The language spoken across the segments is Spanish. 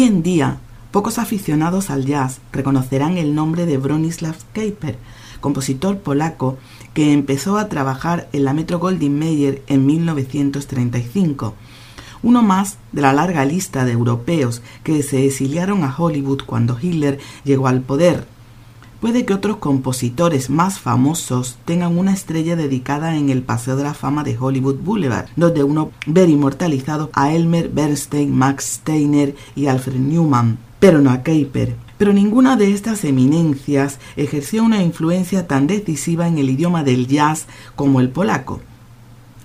Hoy en día, pocos aficionados al jazz reconocerán el nombre de Bronislaw Keiper, compositor polaco que empezó a trabajar en la Metro Goldwyn Mayer en 1935 uno más de la larga lista de europeos que se exiliaron a Hollywood cuando Hitler llegó al poder. Puede que otros compositores más famosos tengan una estrella dedicada en el Paseo de la Fama de Hollywood Boulevard, donde uno ver inmortalizados a Elmer Bernstein, Max Steiner y Alfred Newman, pero no a Keiper. Pero ninguna de estas eminencias ejerció una influencia tan decisiva en el idioma del jazz como el polaco.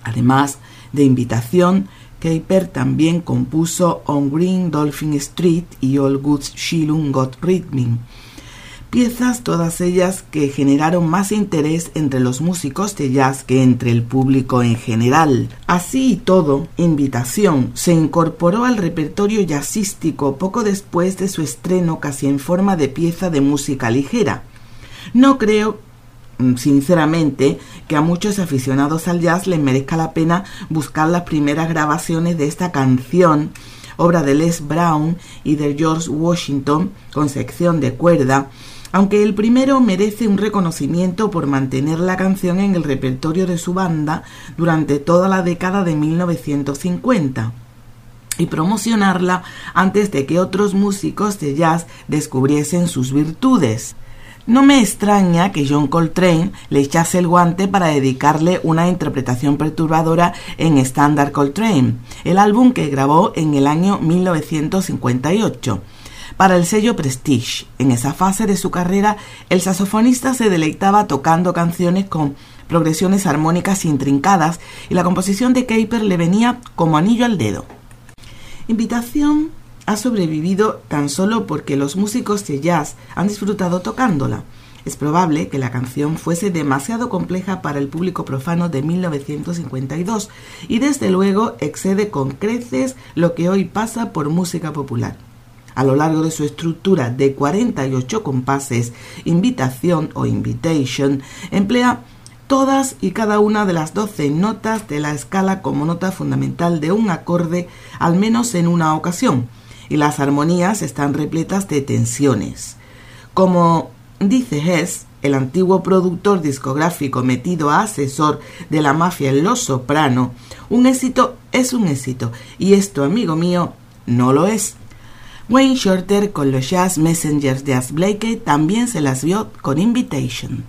Además de invitación, Keiper también compuso On Green Dolphin Street y All Goods Shilung Got Rhythm, piezas todas ellas que generaron más interés entre los músicos de jazz que entre el público en general. Así y todo, Invitación se incorporó al repertorio jazzístico poco después de su estreno casi en forma de pieza de música ligera. No creo Mm, sinceramente que a muchos aficionados al jazz les merezca la pena buscar las primeras grabaciones de esta canción, obra de Les Brown y de George Washington, con sección de cuerda, aunque el primero merece un reconocimiento por mantener la canción en el repertorio de su banda durante toda la década de 1950 y promocionarla antes de que otros músicos de jazz descubriesen sus virtudes. No me extraña que John Coltrane le echase el guante para dedicarle una interpretación perturbadora en Standard Coltrane, el álbum que grabó en el año 1958. Para el sello Prestige, en esa fase de su carrera, el saxofonista se deleitaba tocando canciones con progresiones armónicas intrincadas y la composición de Caper le venía como anillo al dedo. Invitación ha sobrevivido tan solo porque los músicos de jazz han disfrutado tocándola. Es probable que la canción fuese demasiado compleja para el público profano de 1952 y desde luego excede con creces lo que hoy pasa por música popular. A lo largo de su estructura de 48 compases, invitación o invitation emplea todas y cada una de las 12 notas de la escala como nota fundamental de un acorde al menos en una ocasión, y las armonías están repletas de tensiones. Como dice Hess, el antiguo productor discográfico metido a asesor de la mafia en Los Soprano, un éxito es un éxito, y esto, amigo mío, no lo es. Wayne Shorter con los Jazz Messengers de As Blakey también se las vio con Invitation.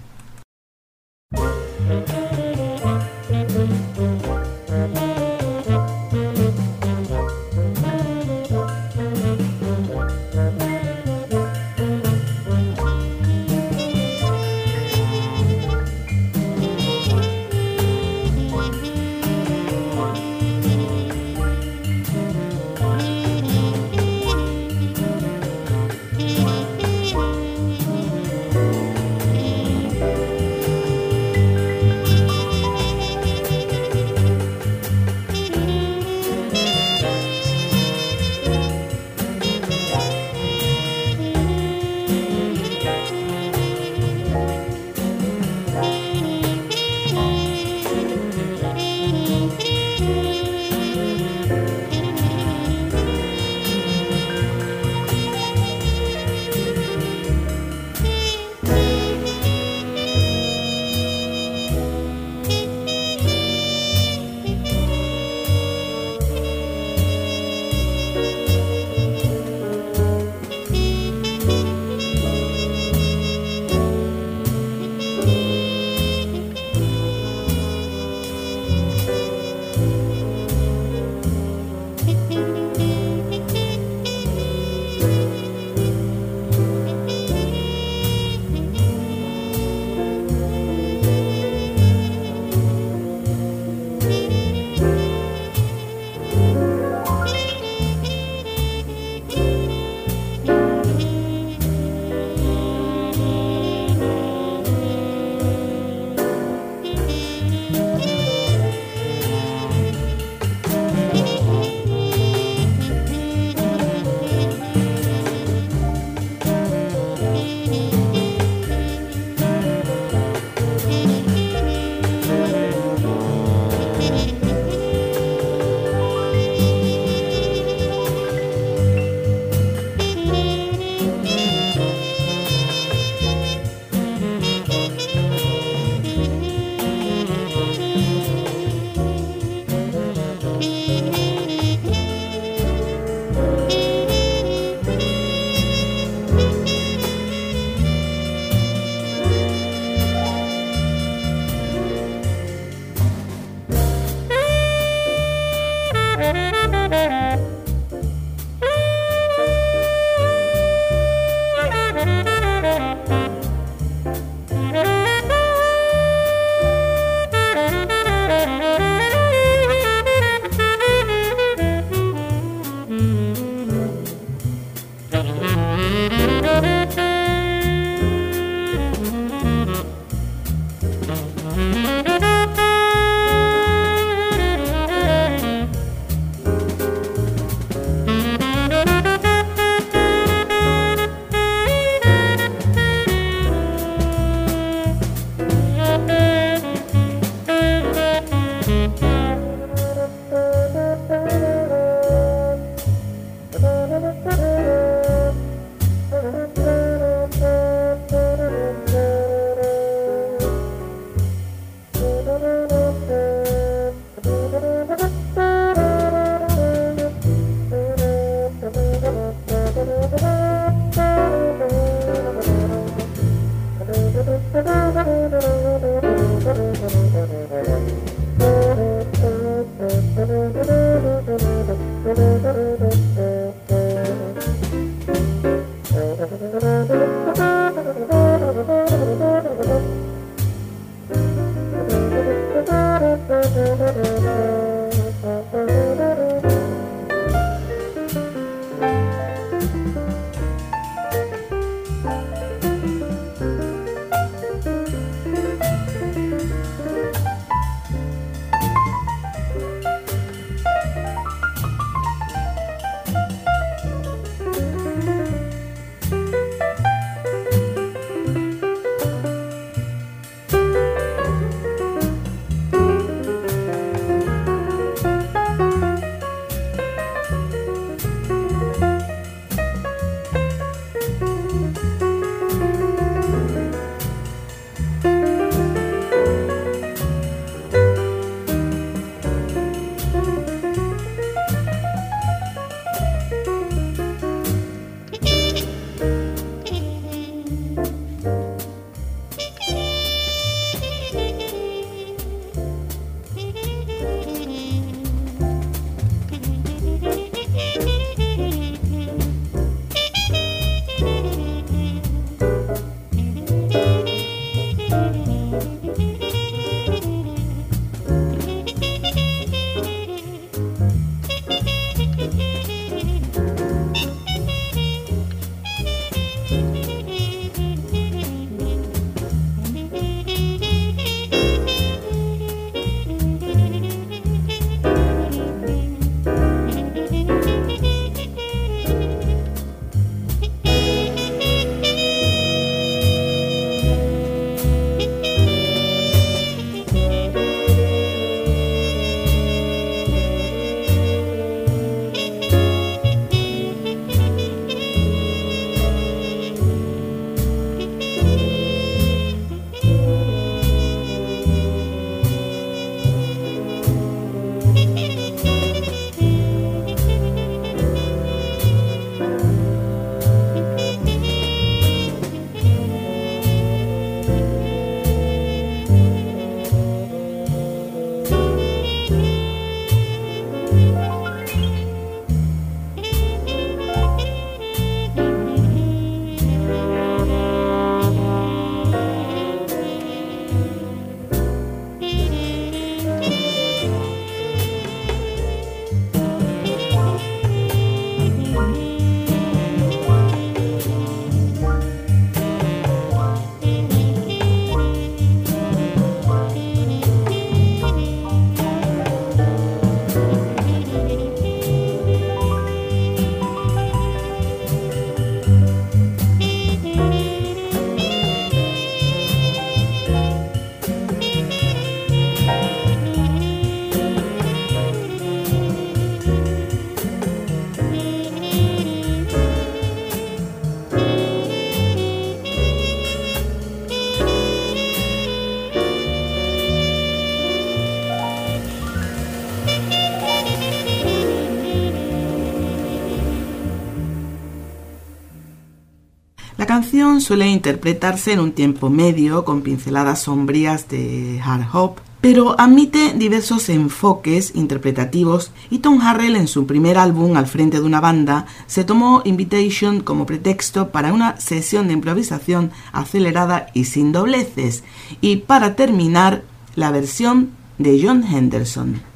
Suele interpretarse en un tiempo medio con pinceladas sombrías de hard hop, pero admite diversos enfoques interpretativos y Tom Harrell en su primer álbum al frente de una banda se tomó Invitation como pretexto para una sesión de improvisación acelerada y sin dobleces y para terminar la versión de John Henderson.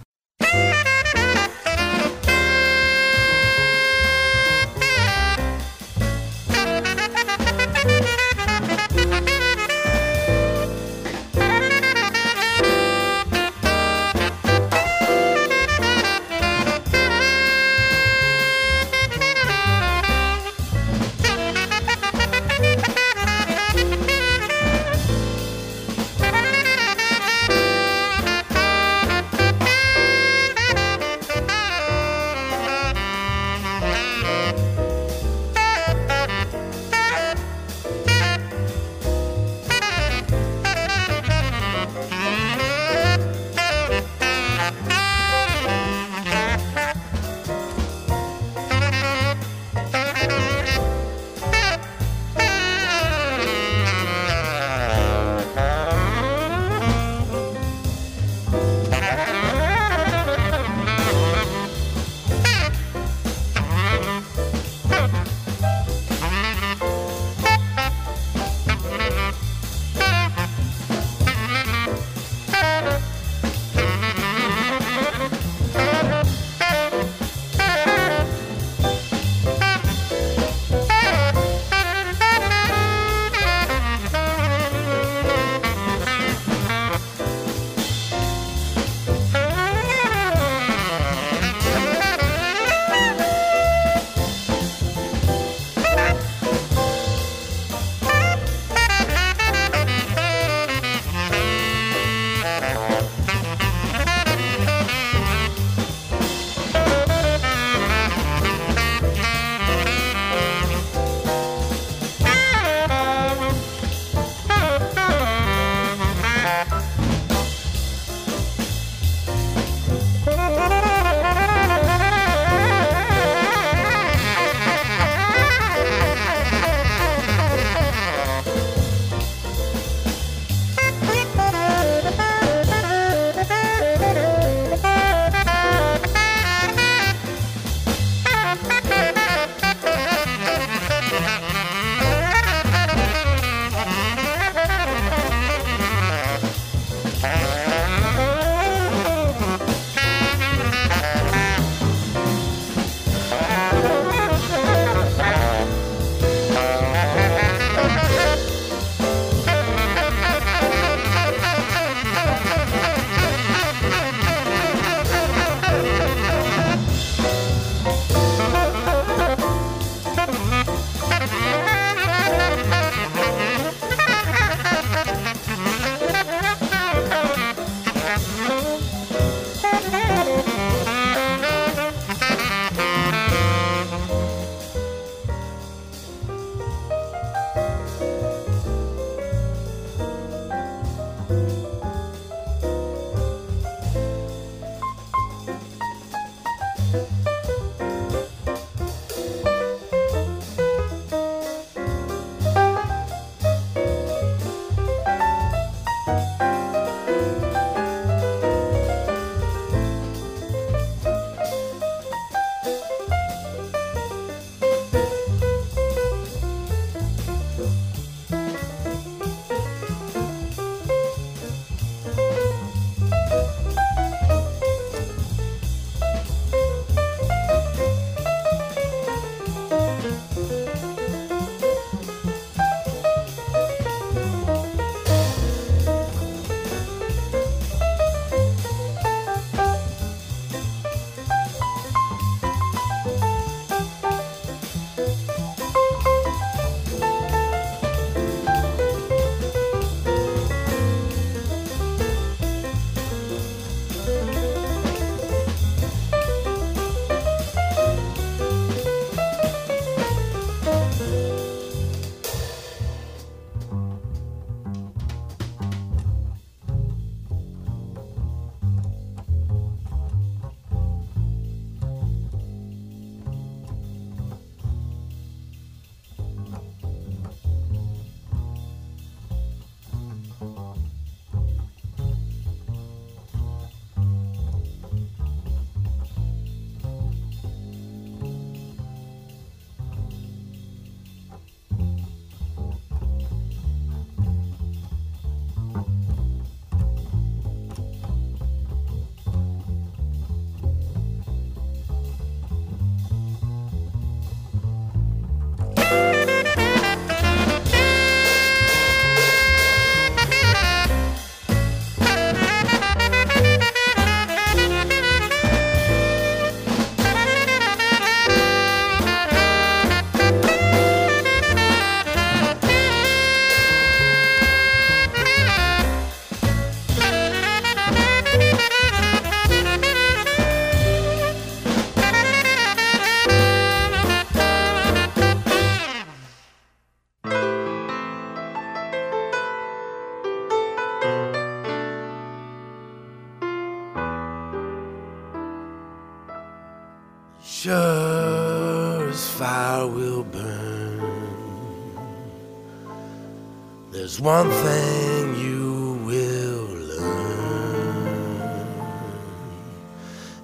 There's one thing you will learn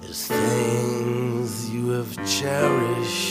is things you have cherished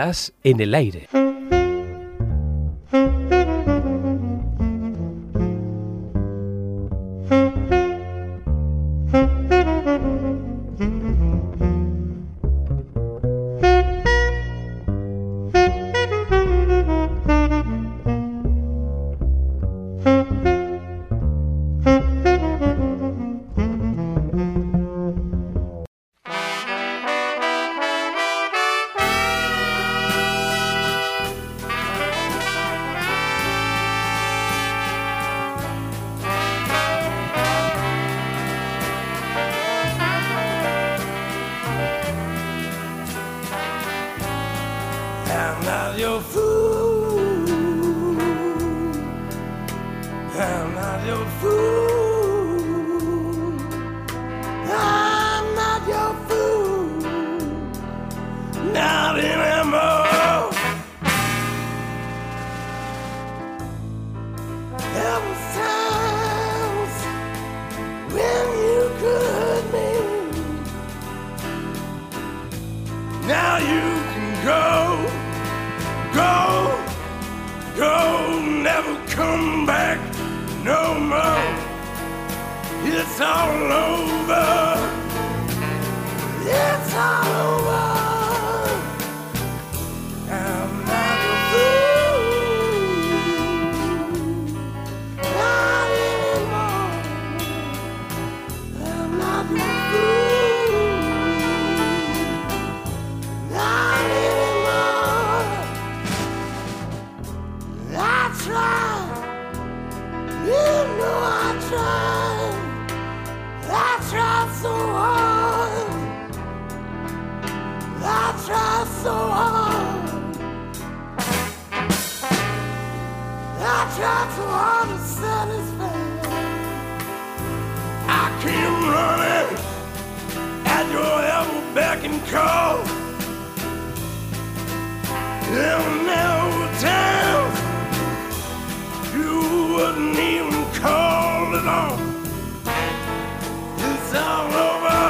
Jazz en el aire. So hard. I tried so hard to satisfy. I came running at your elbow beck and call. There were times you wouldn't even call at all. It's all over.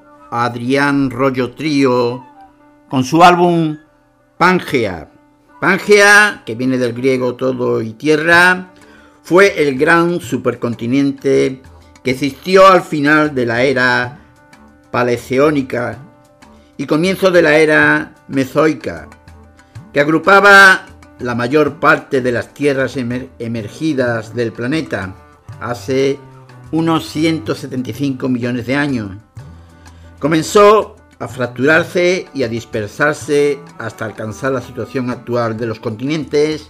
Adrián Rollo Trío con su álbum Pangea. Pangea, que viene del griego todo y tierra, fue el gran supercontinente que existió al final de la era paleoceónica y comienzo de la era mesoica, que agrupaba la mayor parte de las tierras emer- emergidas del planeta hace unos 175 millones de años. Comenzó a fracturarse y a dispersarse hasta alcanzar la situación actual de los continentes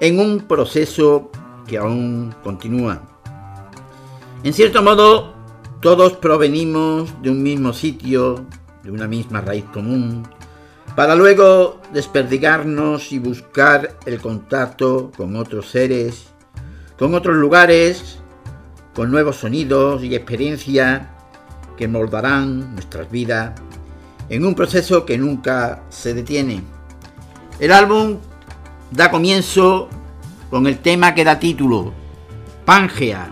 en un proceso que aún continúa. En cierto modo, todos provenimos de un mismo sitio, de una misma raíz común, para luego desperdigarnos y buscar el contacto con otros seres, con otros lugares, con nuevos sonidos y experiencias que moldarán nuestras vidas en un proceso que nunca se detiene. El álbum da comienzo con el tema que da título, Pangea.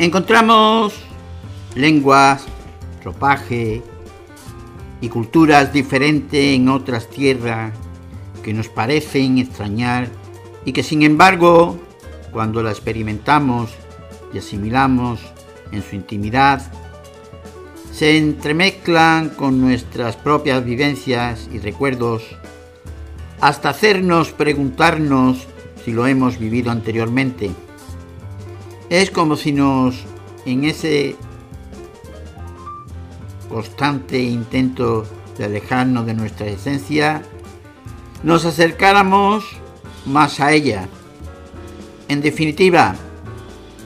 Encontramos lenguas, ropaje y culturas diferentes en otras tierras que nos parecen extrañar y que sin embargo, cuando la experimentamos y asimilamos en su intimidad, se entremezclan con nuestras propias vivencias y recuerdos hasta hacernos preguntarnos si lo hemos vivido anteriormente. Es como si nos, en ese constante intento de alejarnos de nuestra esencia, nos acercáramos más a ella. En definitiva,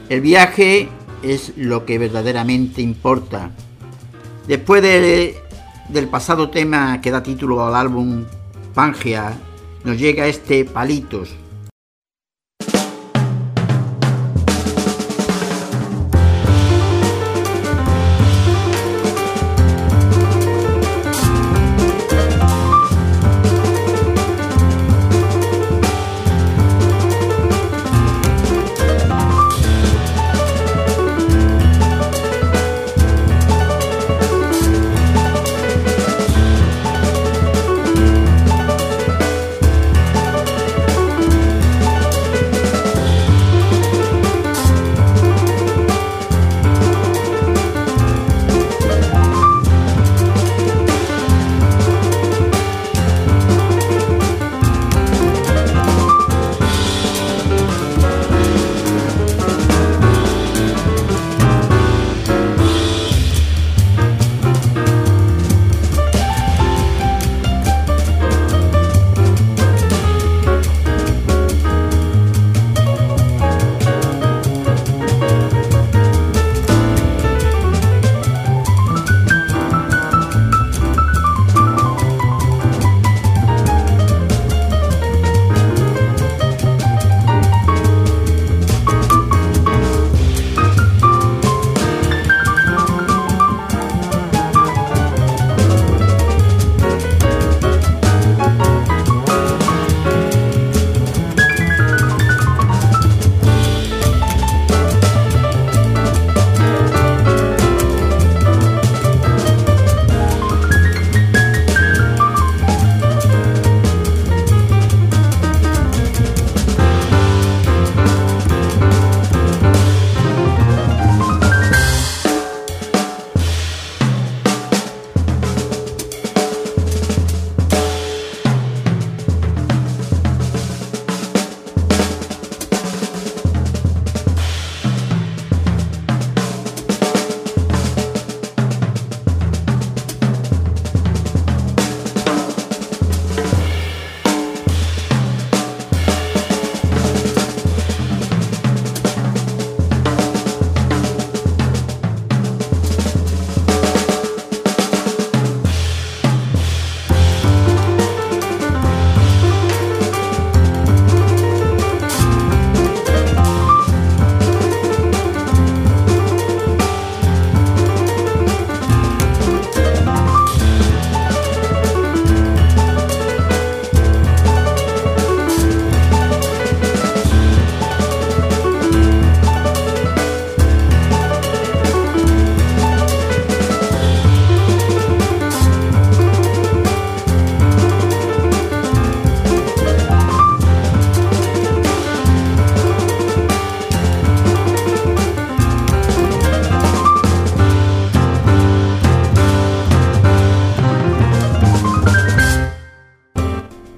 el viaje es lo que verdaderamente importa. Después del pasado tema que da título al álbum Pangea, nos llega este Palitos,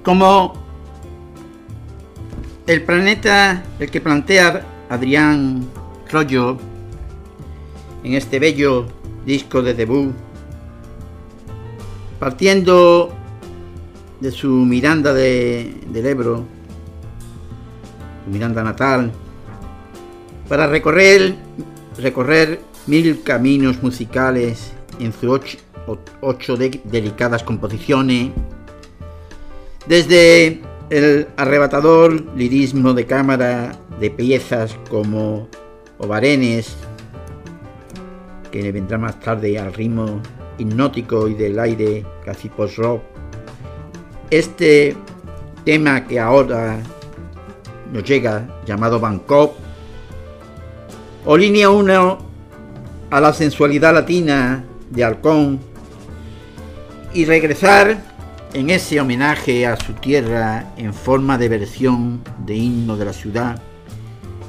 como el planeta, el que plantea Adrián Rollo en este bello disco de debut, partiendo de su Miranda de, del Ebro, su Miranda natal, para recorrer, recorrer mil caminos musicales en sus ocho, delicadas composiciones desde el arrebatador lirismo de cámara de piezas como Ovarenes, que vendrá más tarde al ritmo hipnótico y del aire casi post-rock, este tema que ahora nos llega llamado Bangkok o línea 1 a la sensualidad latina de Halcón y regresar en ese homenaje a su tierra en forma de versión de himno de la ciudad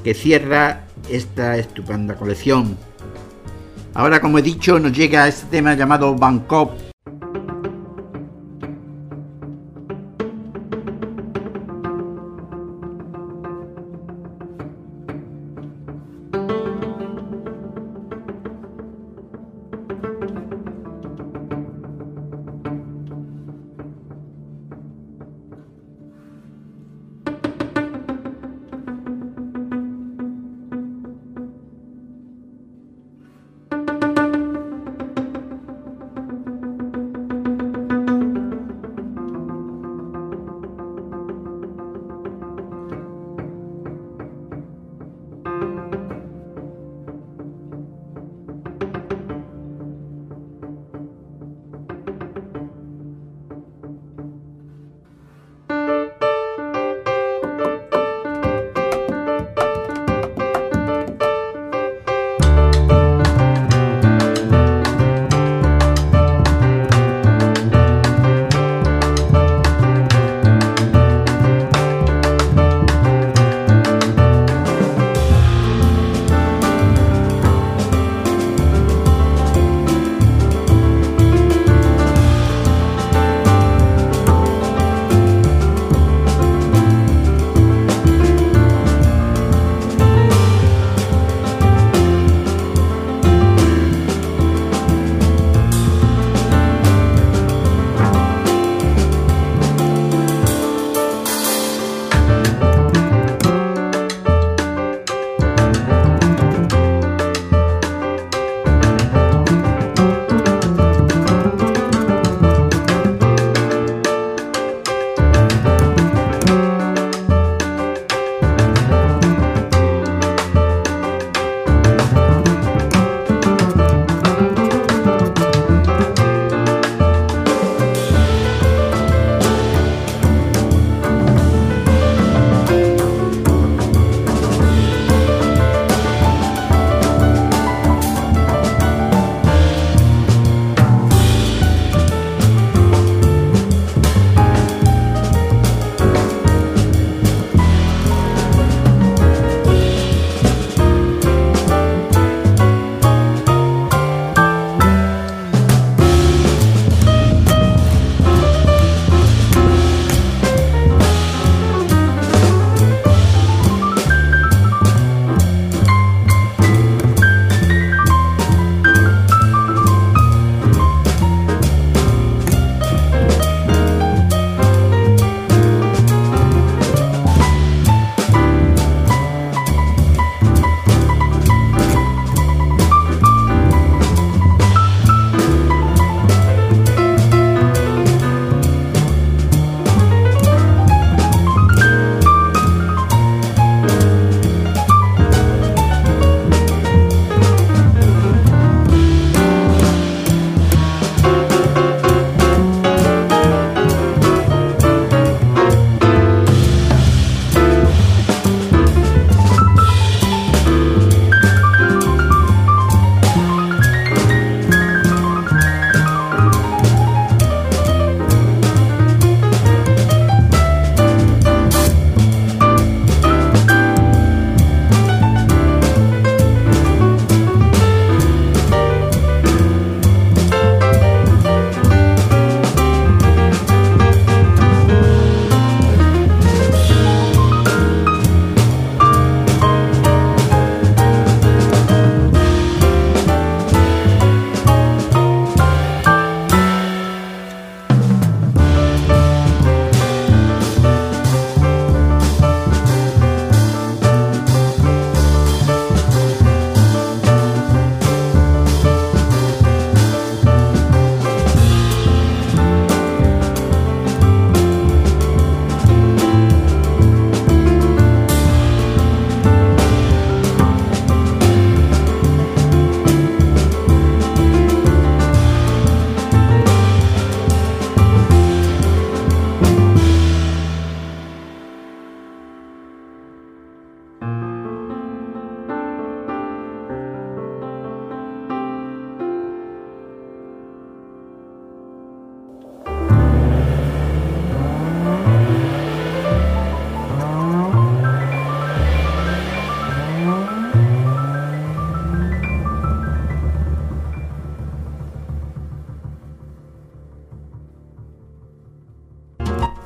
que cierra esta estupenda colección. Ahora, como he dicho, nos llega este tema llamado Bangkok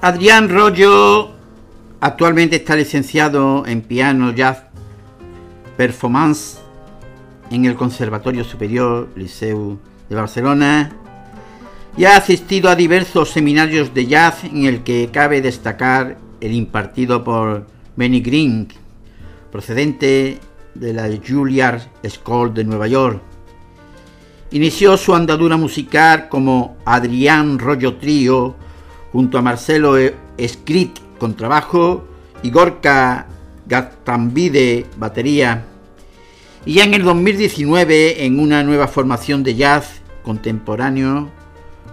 Adrián Rollo actualmente está licenciado en piano jazz performance en el Conservatorio Superior Liceu de Barcelona y ha asistido a diversos seminarios de jazz en el que cabe destacar el impartido por Benny Green, procedente de la Juilliard School de Nueva York. Inició su andadura musical como Adrián Rollo Trío junto a Marcelo Escrit con trabajo y Gorka Gatambide batería. Y ya en el 2019 en una nueva formación de jazz contemporáneo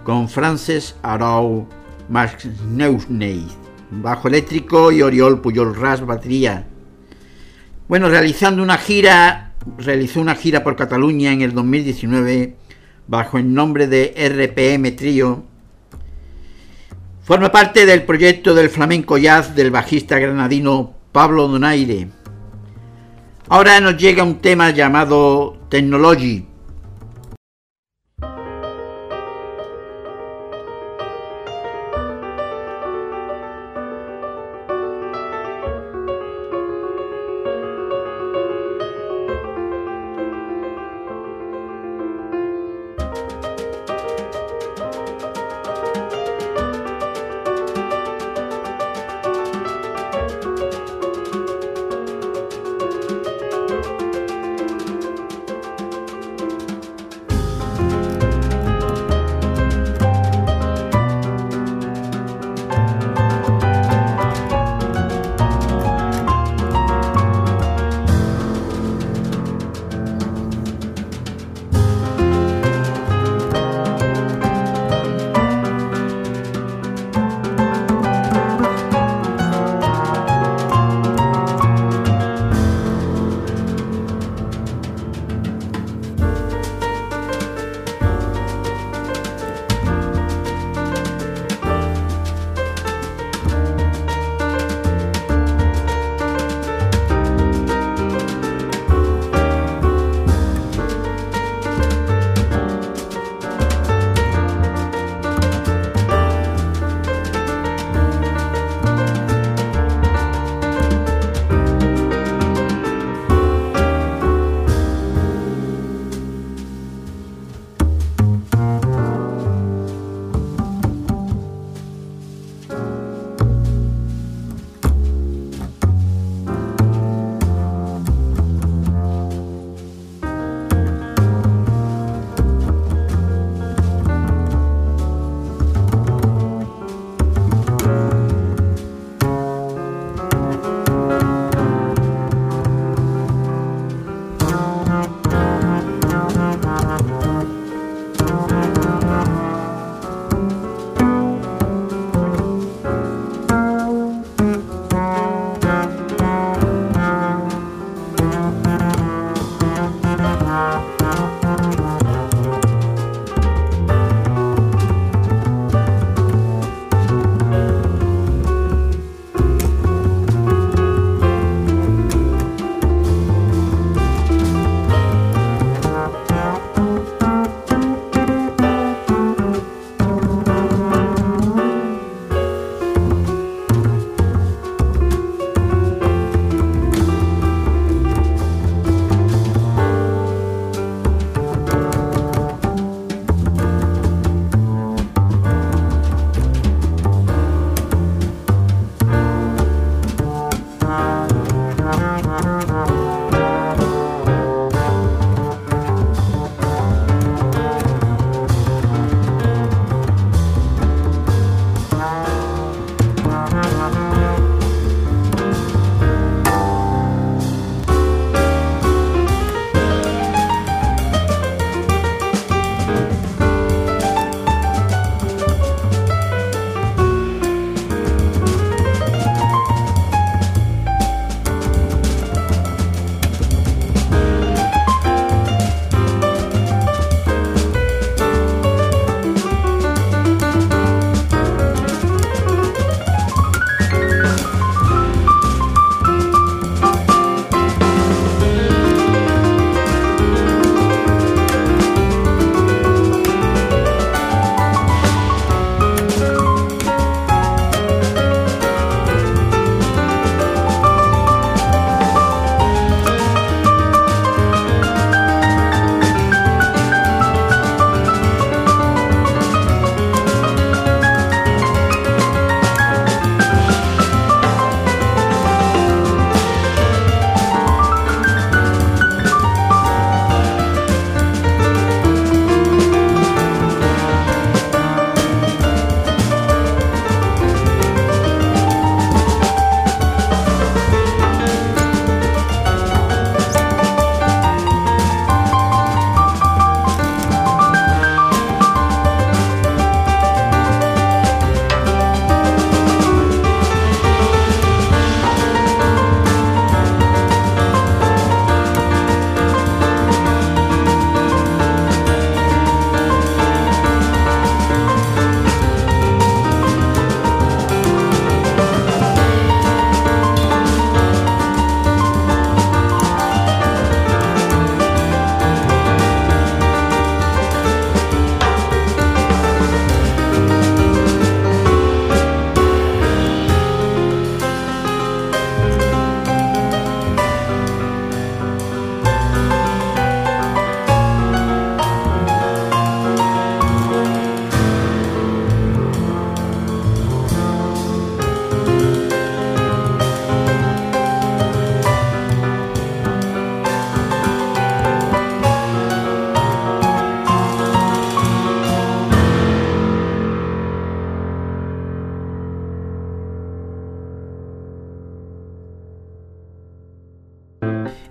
con Frances Arau Neusney, bajo eléctrico y Oriol Puyol Ras batería. Bueno, realizando una gira, realizó una gira por Cataluña en el 2019 bajo el nombre de RPM Trio. Forma parte del proyecto del flamenco jazz del bajista granadino Pablo Donaire. Ahora nos llega un tema llamado Technology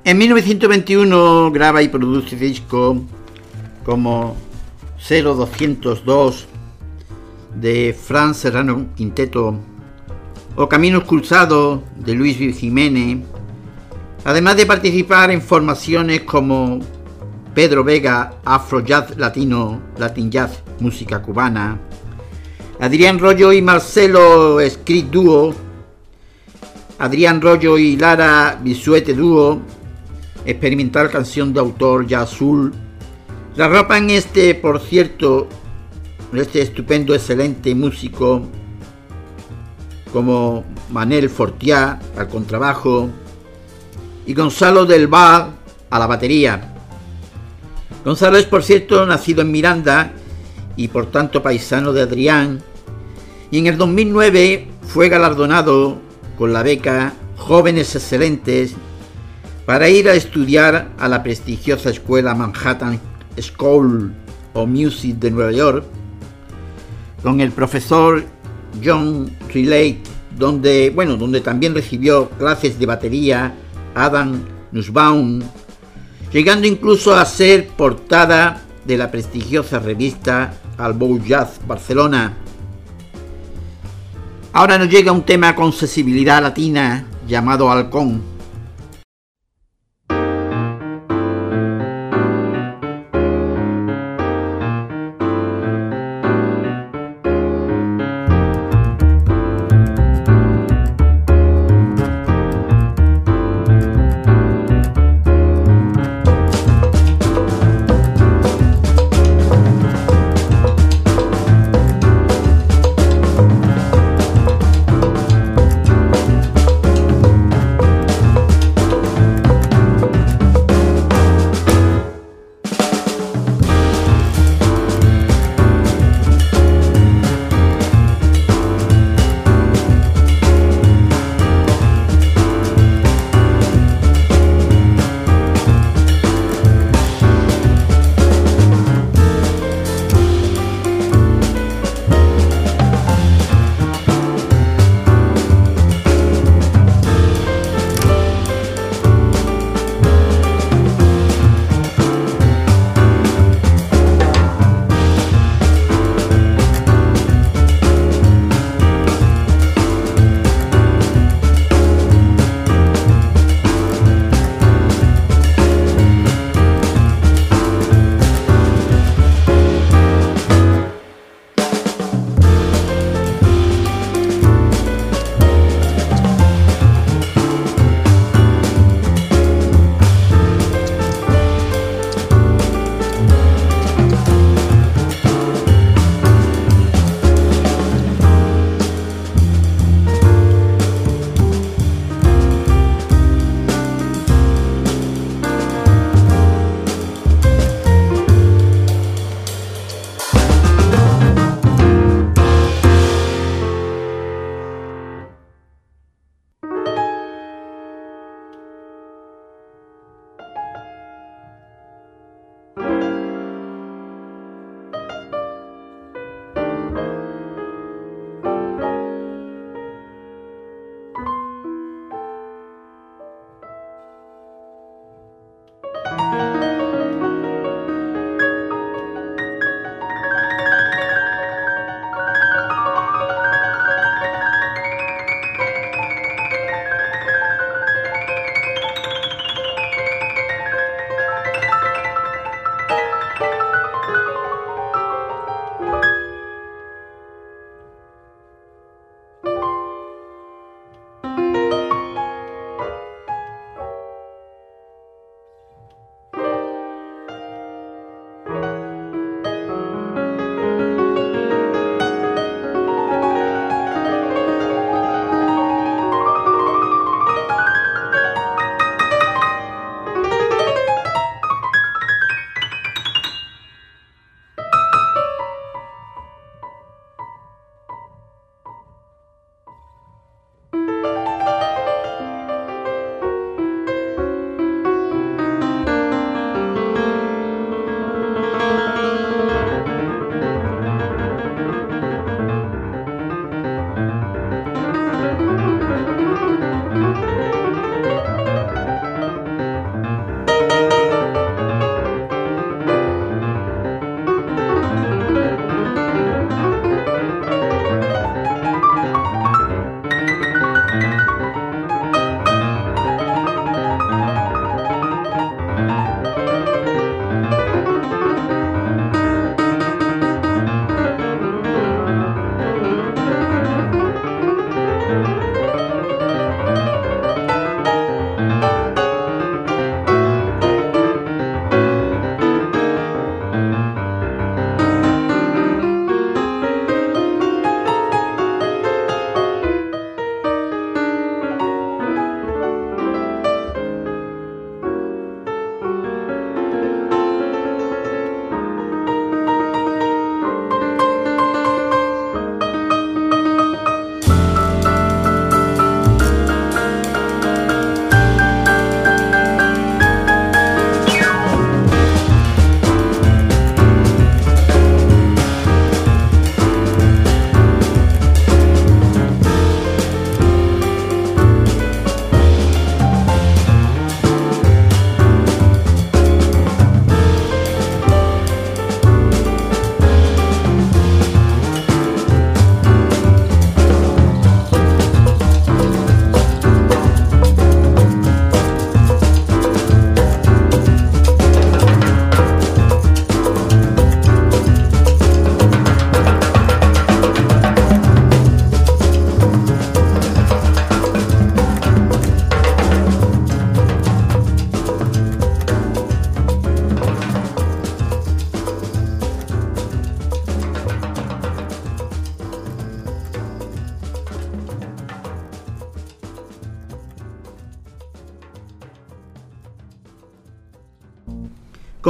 En 1921 graba y produce discos como 0202 de Fran Serrano Quinteto o Caminos Cruzados de Luis Jiménez, además de participar en formaciones como Pedro Vega, Afro Jazz Latino, Latin Jazz, música cubana, Adrián Rollo y Marcelo Script Dúo, Adrián Rollo y Lara Bisuete Dúo, experimental canción de autor ya azul. La ropa en este, por cierto, este estupendo, excelente músico como Manel Fortiá al contrabajo y Gonzalo del Val a la batería. Gonzalo es, por cierto, nacido en Miranda y por tanto paisano de Adrián, y en el 2009 fue galardonado con la beca Jóvenes Excelentes para ir a estudiar a la prestigiosa escuela Manhattan School of Music de Nueva York con el profesor John Riley, donde, bueno, donde también recibió clases de batería Adam Nussbaum, llegando incluso a ser portada de la prestigiosa revista Albou Jazz Barcelona. Ahora nos llega un tema con sensibilidad latina llamado Halcón.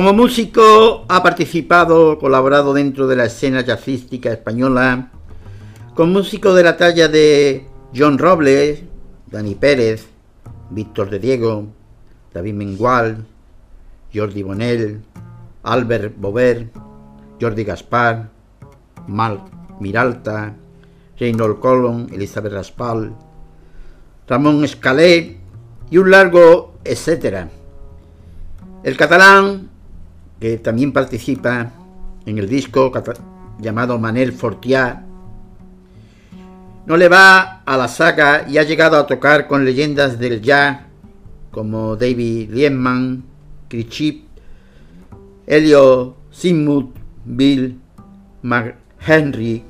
Como músico ha participado, colaborado dentro de la escena jazzística española con músicos de la talla de John Robles, Dani Pérez, Víctor de Diego, David Mengual, Jordi Bonel, Albert Bover, Jordi Gaspar, Mal Miralta, Reynold Colón, Elizabeth Raspal, Ramón Escalé y un largo etcétera. El catalán que también participa en el disco llamado Manel Fortiá. No le va a la saga y ha llegado a tocar con leyendas del jazz como David Liebman, Chip, Elio Simut, Bill McHenry,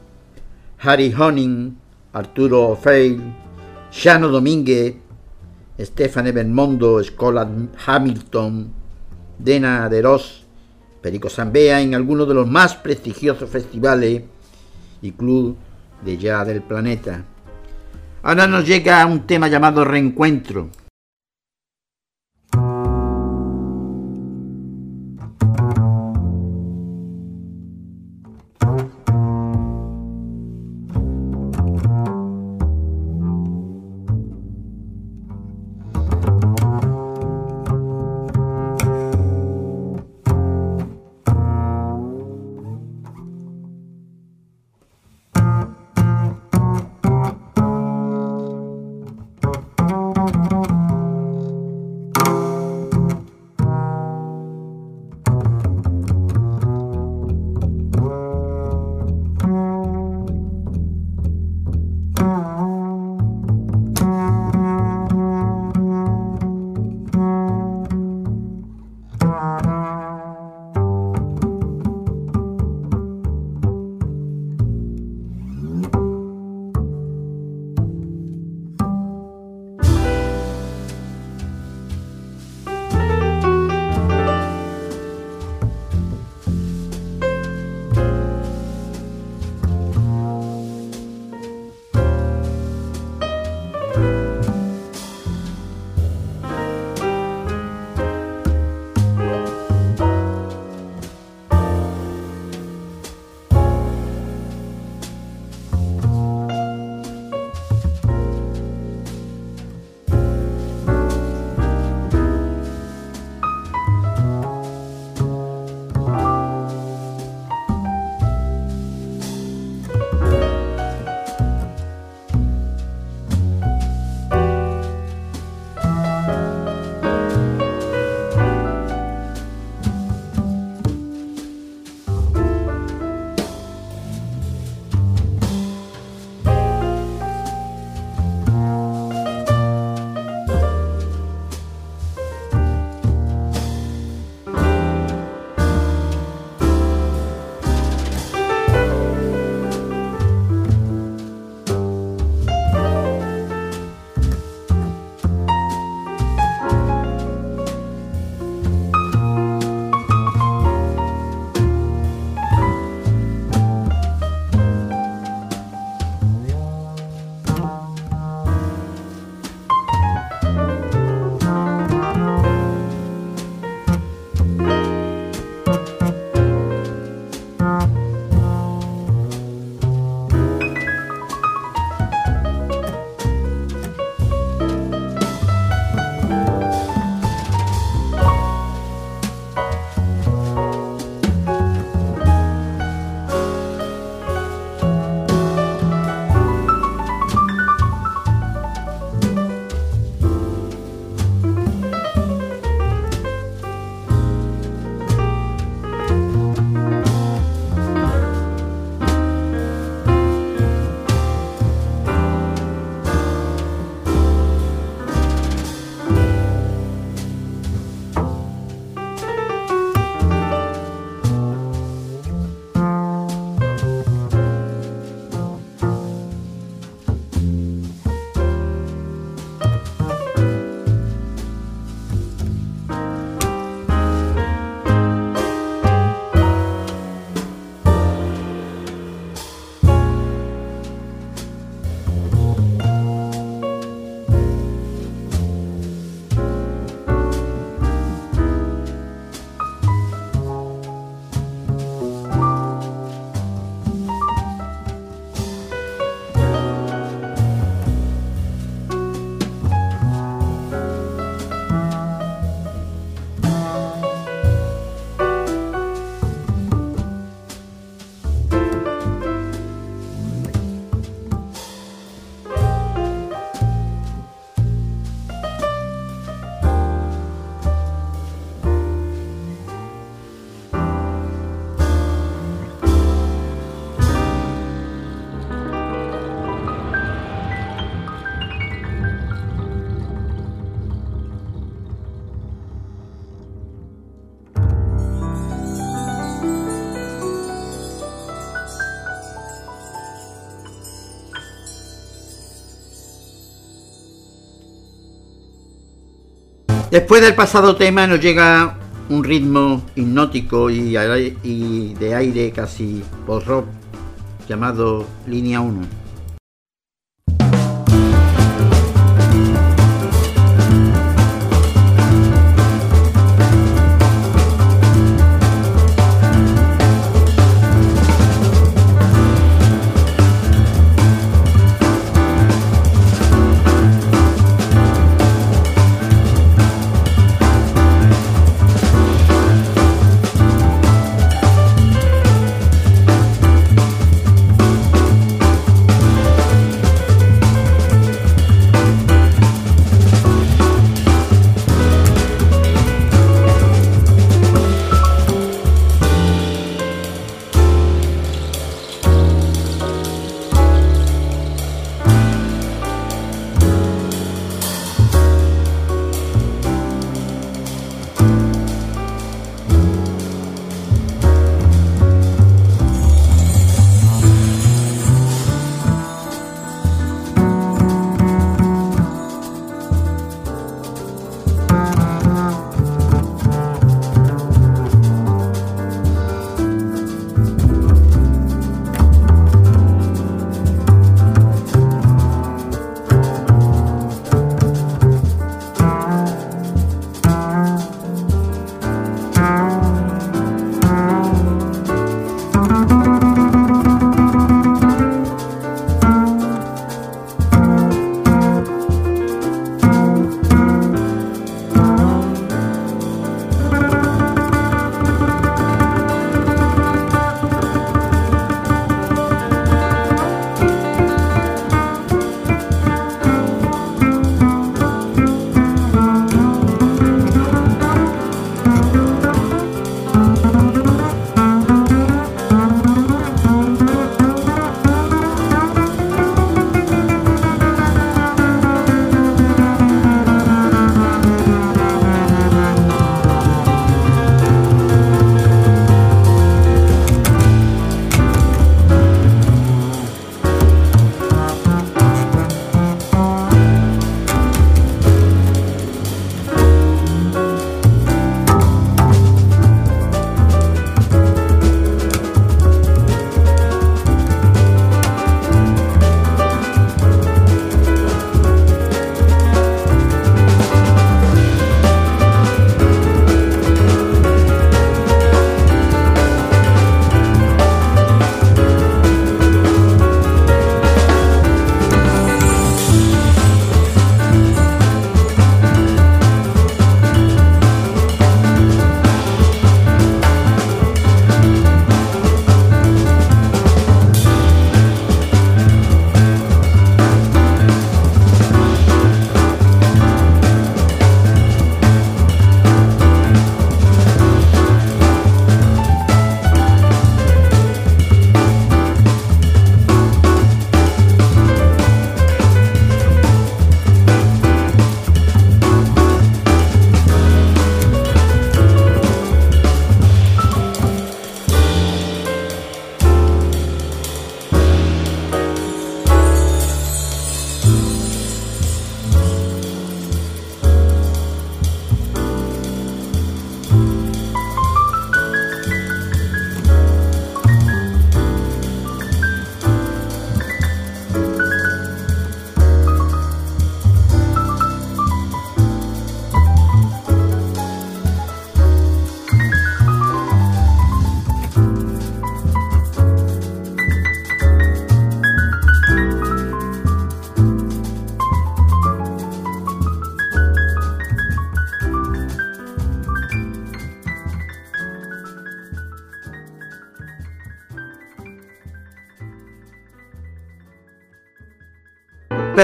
Harry Honing, Arturo O'Feil, Shano Domínguez, Stefan Bermondo, Scott Hamilton, Dena de Ross, Perico Zambea en algunos de los más prestigiosos festivales y club de ya del planeta. Ahora nos llega un tema llamado Reencuentro, Después del pasado tema nos llega un ritmo hipnótico y, de aire casi post-rock llamado Línea 1.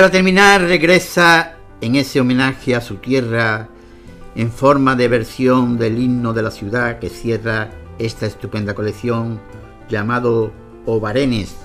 Para terminar, regresa en ese homenaje a su tierra en forma de versión del himno de la ciudad que cierra esta estupenda colección llamado Ovarenes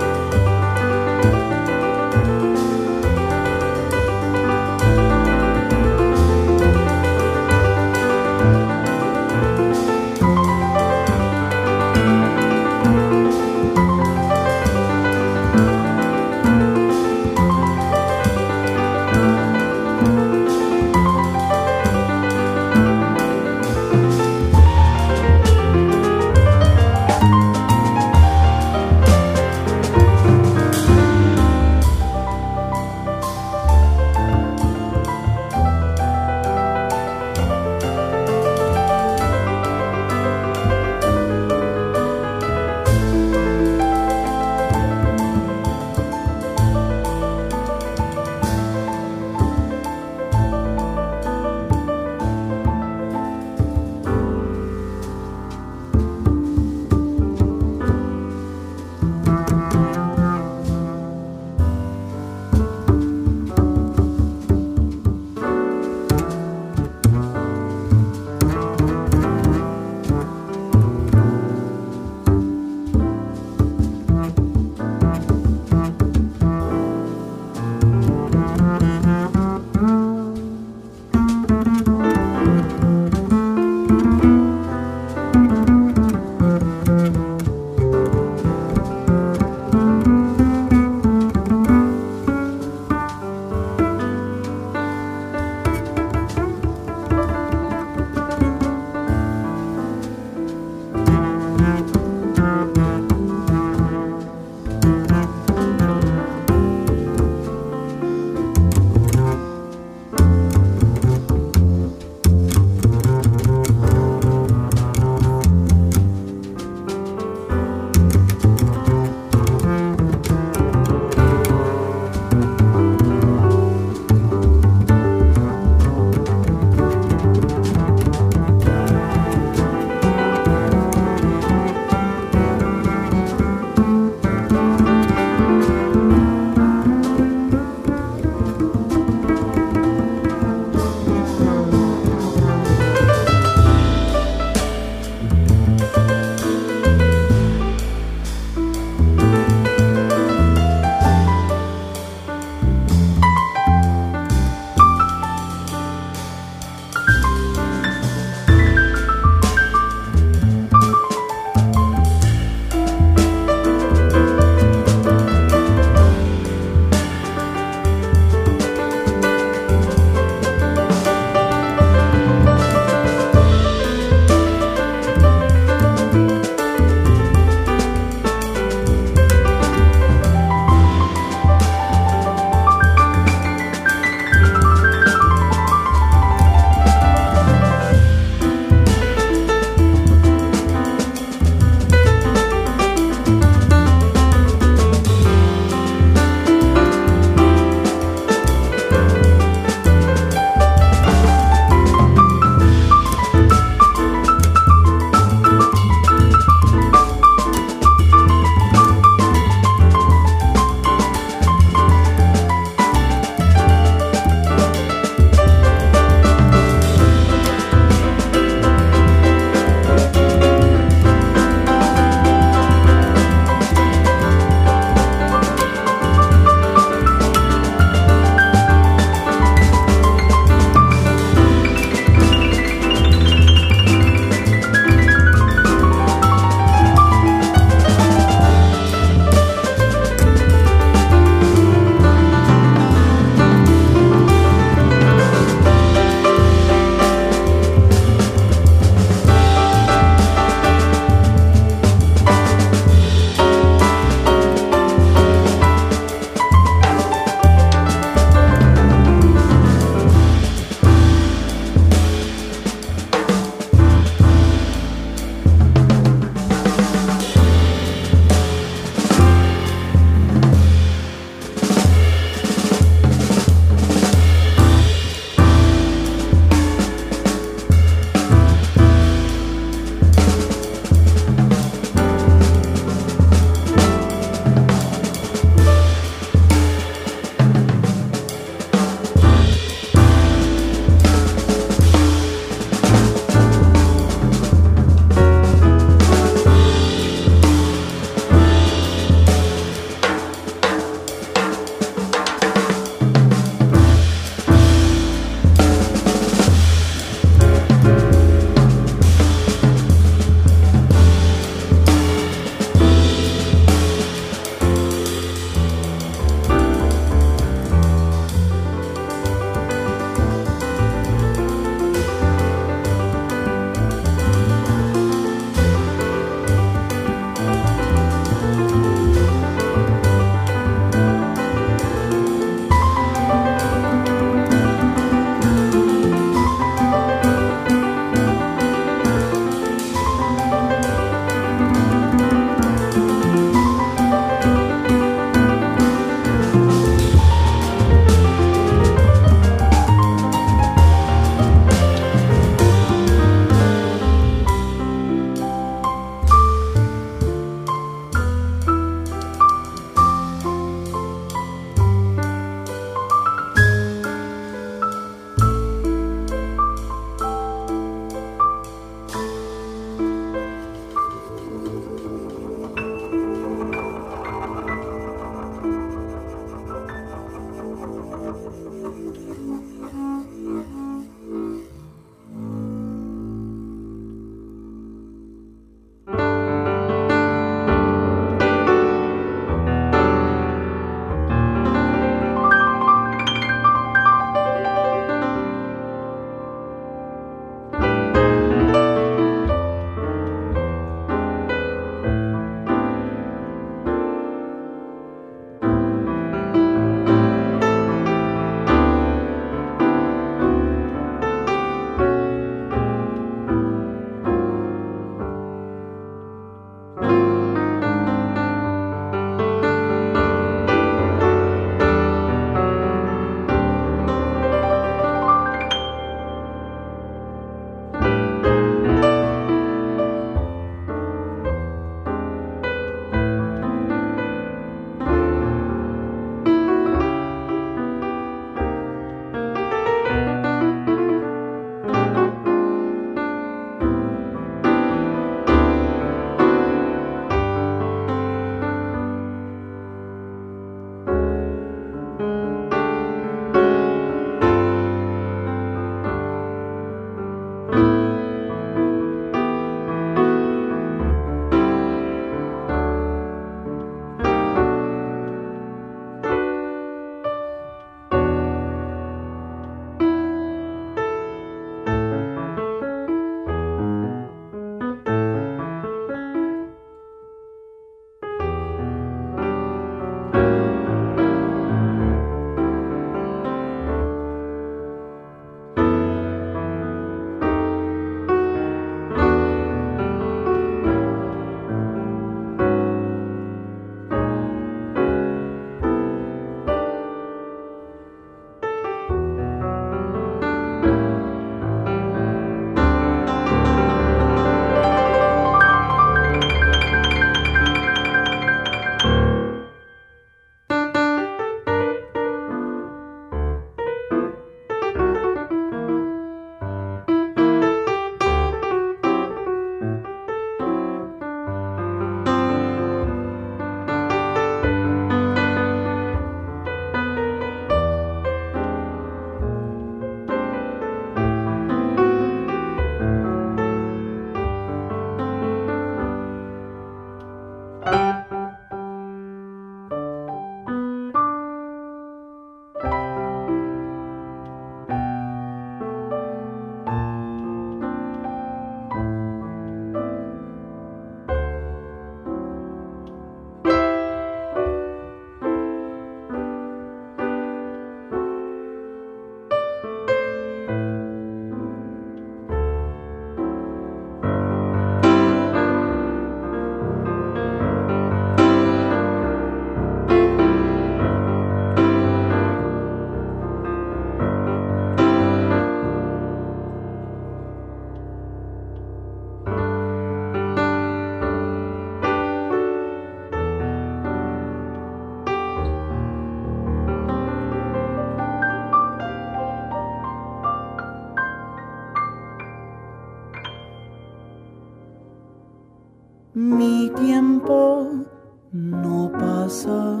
Mi tiempo no pasa,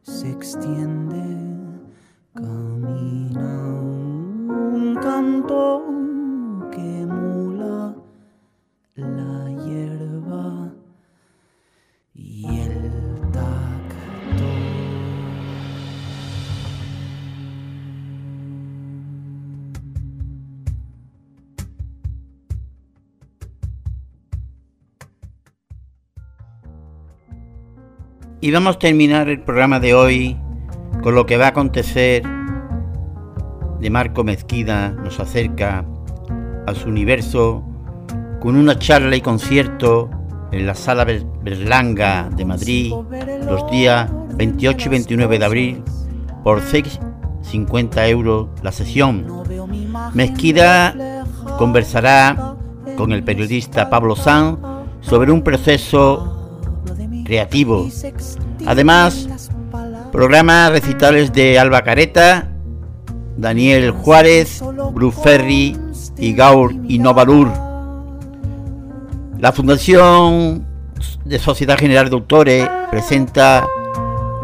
se extiende, Y vamos a terminar el programa de hoy con lo que va a acontecer de Marco Mezquida nos acerca a su universo con una charla y concierto en la Sala Ber- Berlanga de Madrid los días 28 y 29 de abril por 6,50 euros la sesión. Mezquida conversará con el periodista Pablo Sanz sobre un proceso creativo. Además, programa recitales de Alba Careta, Daniel Juárez, Bruce Ferry y Gaur Innovalur. La Fundación de Sociedad General de Autores presenta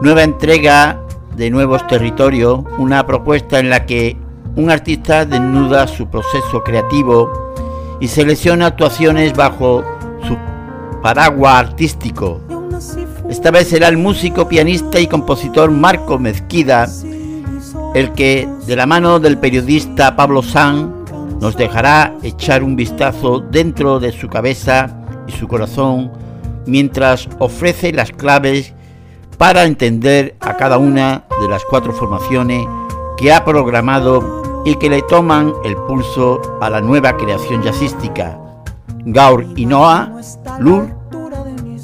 nueva entrega de Nuevos Territorios, una propuesta en la que un artista desnuda su proceso creativo y selecciona actuaciones bajo su paraguas artístico. Esta vez será el músico, pianista y compositor Marco Mezquida el que, de la mano del periodista Pablo San, nos dejará echar un vistazo dentro de su cabeza y su corazón mientras ofrece las claves para entender a cada una de las cuatro formaciones que ha programado y que le toman el pulso a la nueva creación jazzística. Gaur Inoa, Lur,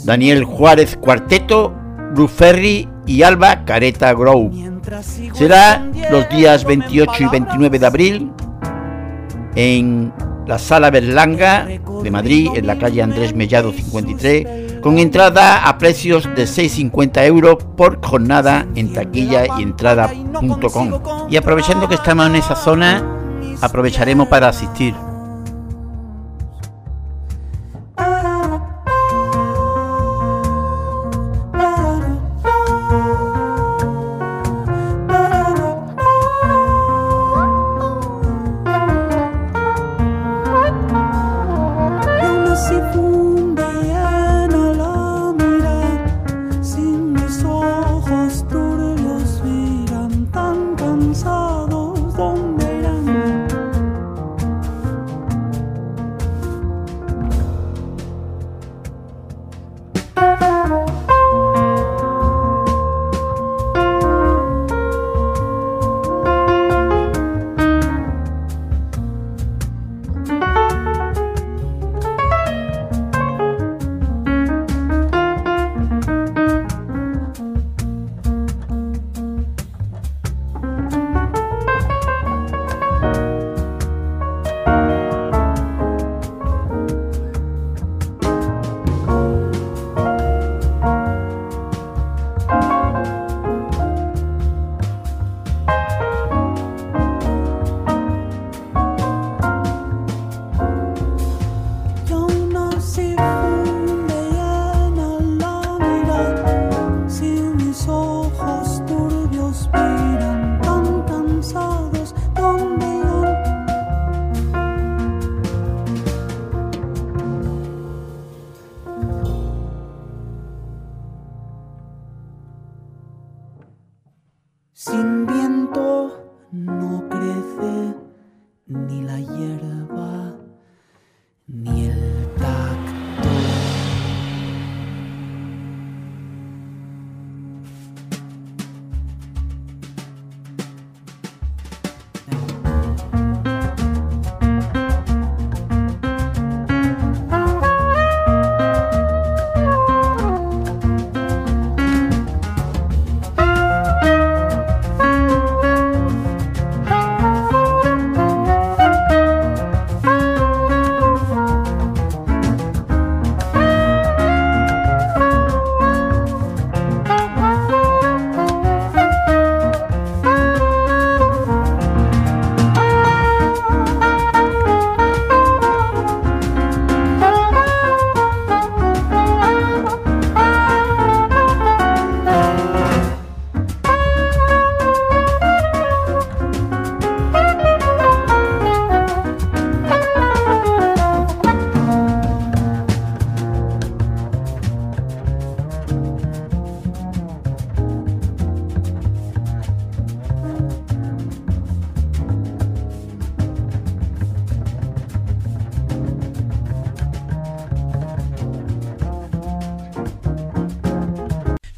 Daniel Juárez Cuarteto, Bruce Ferry y Alba Careta Grove. Será los días 28 y 29 de abril en la Sala Berlanga de Madrid, en la calle Andrés Mellado 53, con entrada a precios de 6,50 euros por jornada en taquilla y entrada.com. Y aprovechando que estamos en esa zona, aprovecharemos para asistir.